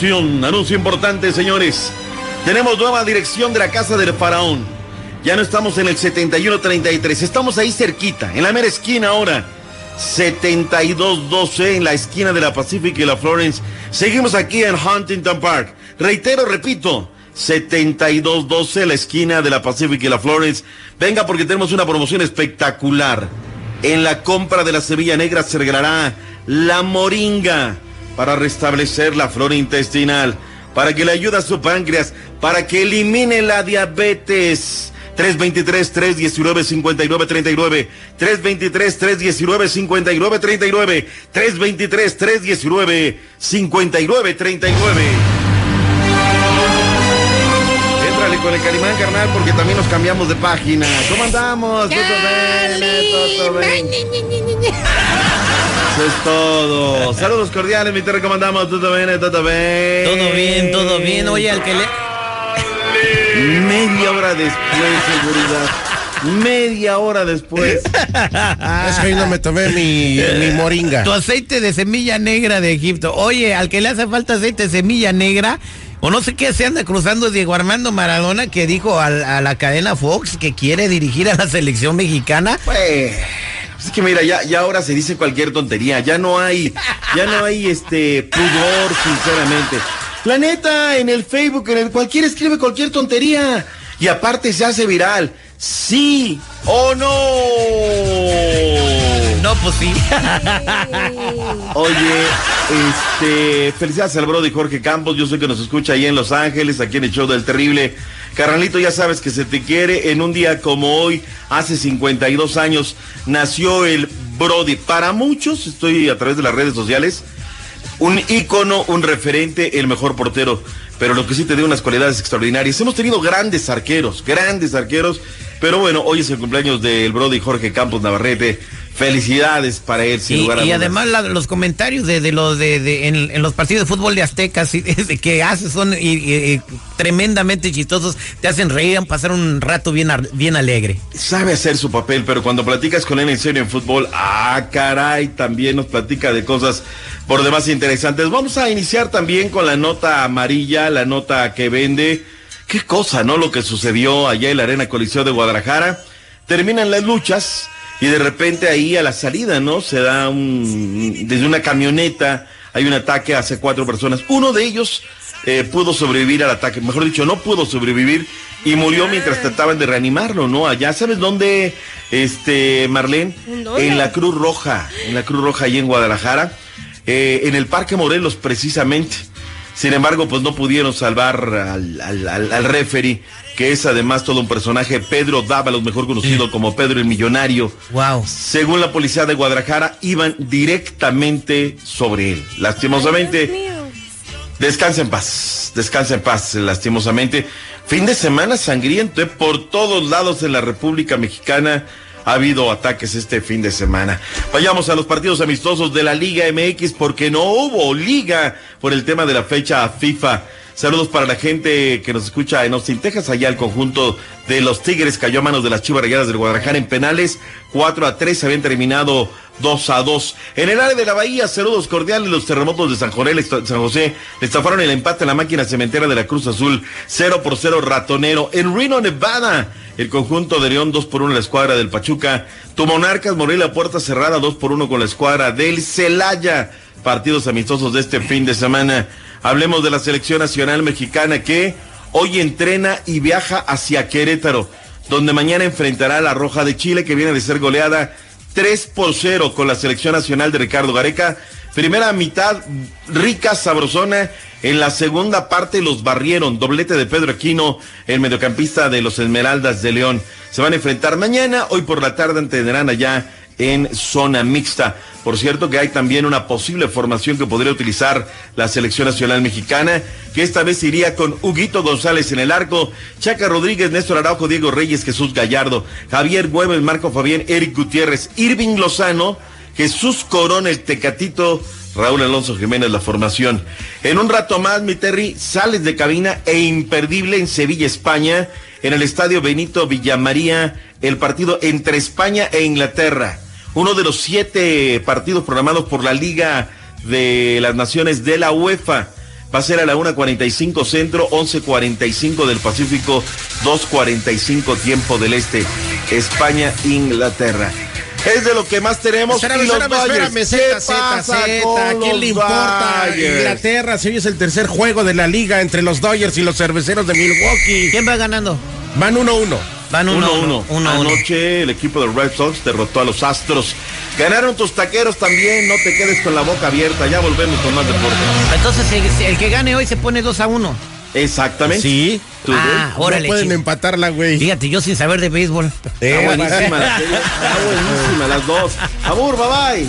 Anuncio importante, señores. Tenemos nueva dirección de la Casa del Faraón. Ya no estamos en el 7133, estamos ahí cerquita, en la mera esquina ahora. 7212 en la esquina de la Pacific y la Florence. Seguimos aquí en Huntington Park. Reitero, repito, 7212 la esquina de la Pacific y la Florence. Venga porque tenemos una promoción espectacular. En la compra de la Sevilla Negra se regalará la moringa para restablecer la flora intestinal, para que le ayude a su páncreas, para que elimine la diabetes. 323-319-5939, 323-319-5939, 323-319-5939. Éntrale con el Calimán, carnal, porque también nos cambiamos de página. ¿Cómo andamos? ¿Todo bien? ¿Todo bien? Eso es todo. Saludos cordiales, mi te ¿cómo andamos? ¿Todo bien? ¿Todo bien? Todo bien, todo bien. Oye, al que le... Media hora después, seguridad. Media hora después. Es que hoy no me tomé mi, mi moringa. Tu aceite de semilla negra de Egipto. Oye, al que le hace falta aceite de semilla negra, o no sé qué se anda cruzando Diego Armando Maradona, que dijo a, la cadena Fox que quiere dirigir a la selección mexicana. Pues, es que mira, ya, ya ahora se dice cualquier tontería. Ya no hay, ya no hay este pudor, sinceramente. La neta, en el Facebook, en el cualquiera escribe cualquier tontería. Y aparte se hace viral. Sí o no. No, pues sí. Oye, este, felicidades al Brody Jorge Campos, yo sé que nos escucha ahí en Los Ángeles, aquí en el show del terrible. Carnalito, ya sabes que se te quiere. En un día como hoy, hace 52 años, nació el Brody. Para muchos, estoy a través de las redes sociales, un ícono, un referente, el mejor portero. Pero lo que sí te dio unas cualidades extraordinarias. Hemos tenido grandes arqueros, grandes arqueros. Pero bueno, hoy es el cumpleaños del Brody Jorge Campos Navarrete. Felicidades para él, sin Y, lugar a y además la- los comentarios de, de los de, de- en, en los partidos de fútbol de Aztecas y- de que hace son y- y- y tremendamente chistosos, te hacen reír, pasar un rato bien, bien alegre. sabe hacer su papel, pero cuando platicas con él en serio en fútbol, ah, caray, también nos platica de cosas por demás interesantes. Vamos a iniciar también con la nota amarilla, la nota que vende. Qué cosa, ¿no? Lo que sucedió allá en la Arena Coliseo de Guadalajara. Terminan las luchas y de repente ahí a la salida, ¿no? Se da un, desde una camioneta, hay un ataque hacia cuatro personas. Uno de ellos eh, pudo sobrevivir al ataque, mejor dicho, no pudo sobrevivir y murió mientras trataban de reanimarlo, ¿no? Allá, ¿sabes dónde, este, Marlene? En la Cruz Roja, en la Cruz Roja, ahí en Guadalajara, eh, en el Parque Morelos, precisamente. Sin embargo, pues no pudieron salvar al, al, al, al referee, que es además todo un personaje, Pedro Dávalos, mejor conocido como Pedro el Millonario. Wow. Según la policía de Guadalajara, iban directamente sobre él. Lastimosamente, descansa en paz, descansa en paz, lastimosamente. Fin de semana sangriento, ¿eh? por todos lados en la República Mexicana ha habido ataques este fin de semana. Vayamos a los partidos amistosos de la Liga MX porque no hubo liga por el tema de la fecha FIFA. Saludos para la gente que nos escucha en Austin, Texas. Allá el conjunto de los Tigres cayó a manos de las Chivas Rayadas del Guadalajara en penales. 4 a 3 habían terminado 2 a 2. En el área de la Bahía, saludos cordiales. Los terremotos de San San José le estafaron el empate a la máquina cementera de la Cruz Azul. 0 por 0 ratonero. En Reno, Nevada, el conjunto de León 2 por 1 la escuadra del Pachuca. Tu Monarcas Morelia puerta cerrada 2 por 1 con la escuadra del Celaya. Partidos amistosos de este fin de semana. Hablemos de la selección nacional mexicana que hoy entrena y viaja hacia Querétaro, donde mañana enfrentará a la Roja de Chile que viene de ser goleada 3 por 0 con la selección nacional de Ricardo Gareca. Primera mitad rica, sabrosona. En la segunda parte los barrieron. Doblete de Pedro Aquino, el mediocampista de los Esmeraldas de León. Se van a enfrentar mañana. Hoy por la tarde tendrán allá en zona mixta. Por cierto que hay también una posible formación que podría utilizar la selección nacional mexicana, que esta vez iría con Huguito González en el arco, Chaca Rodríguez, Néstor Araujo, Diego Reyes, Jesús Gallardo, Javier Güemes, Marco Fabián, Eric Gutiérrez, Irving Lozano, Jesús Corona, el Tecatito, Raúl Alonso Jiménez, la formación. En un rato más, mi Terry, sales de cabina e imperdible en Sevilla, España, en el estadio Benito Villamaría, el partido entre España e Inglaterra. Uno de los siete partidos programados por la Liga de las Naciones de la UEFA. Va a ser a la 1.45 centro, 11.45 del Pacífico, 2.45 tiempo del Este. España, Inglaterra. Es de lo que más tenemos. Espérame, y los espérame, Dodgers. espérame, ¿Qué Z, Z, pasa Z. con ¿A quién los le importa? Dodgers? Inglaterra, si hoy es el tercer juego de la liga entre los Dodgers y los cerveceros de Milwaukee. ¿Quién va ganando? Van 1-1. Van 1-1. uno, uno, uno, uno. Anoche el equipo de Red Sox derrotó a los Astros. Ganaron tus taqueros también. No te quedes con la boca abierta. Ya volvemos con más deporte. Entonces el, el que gane hoy se pone 2 a 1. Exactamente. Sí. ¿Tú Ah, órale. no pueden chico. empatarla, güey. Fíjate, yo sin saber de béisbol. Eh, Está buenísima la serie. Está buenísima las dos. Abur, bye bye.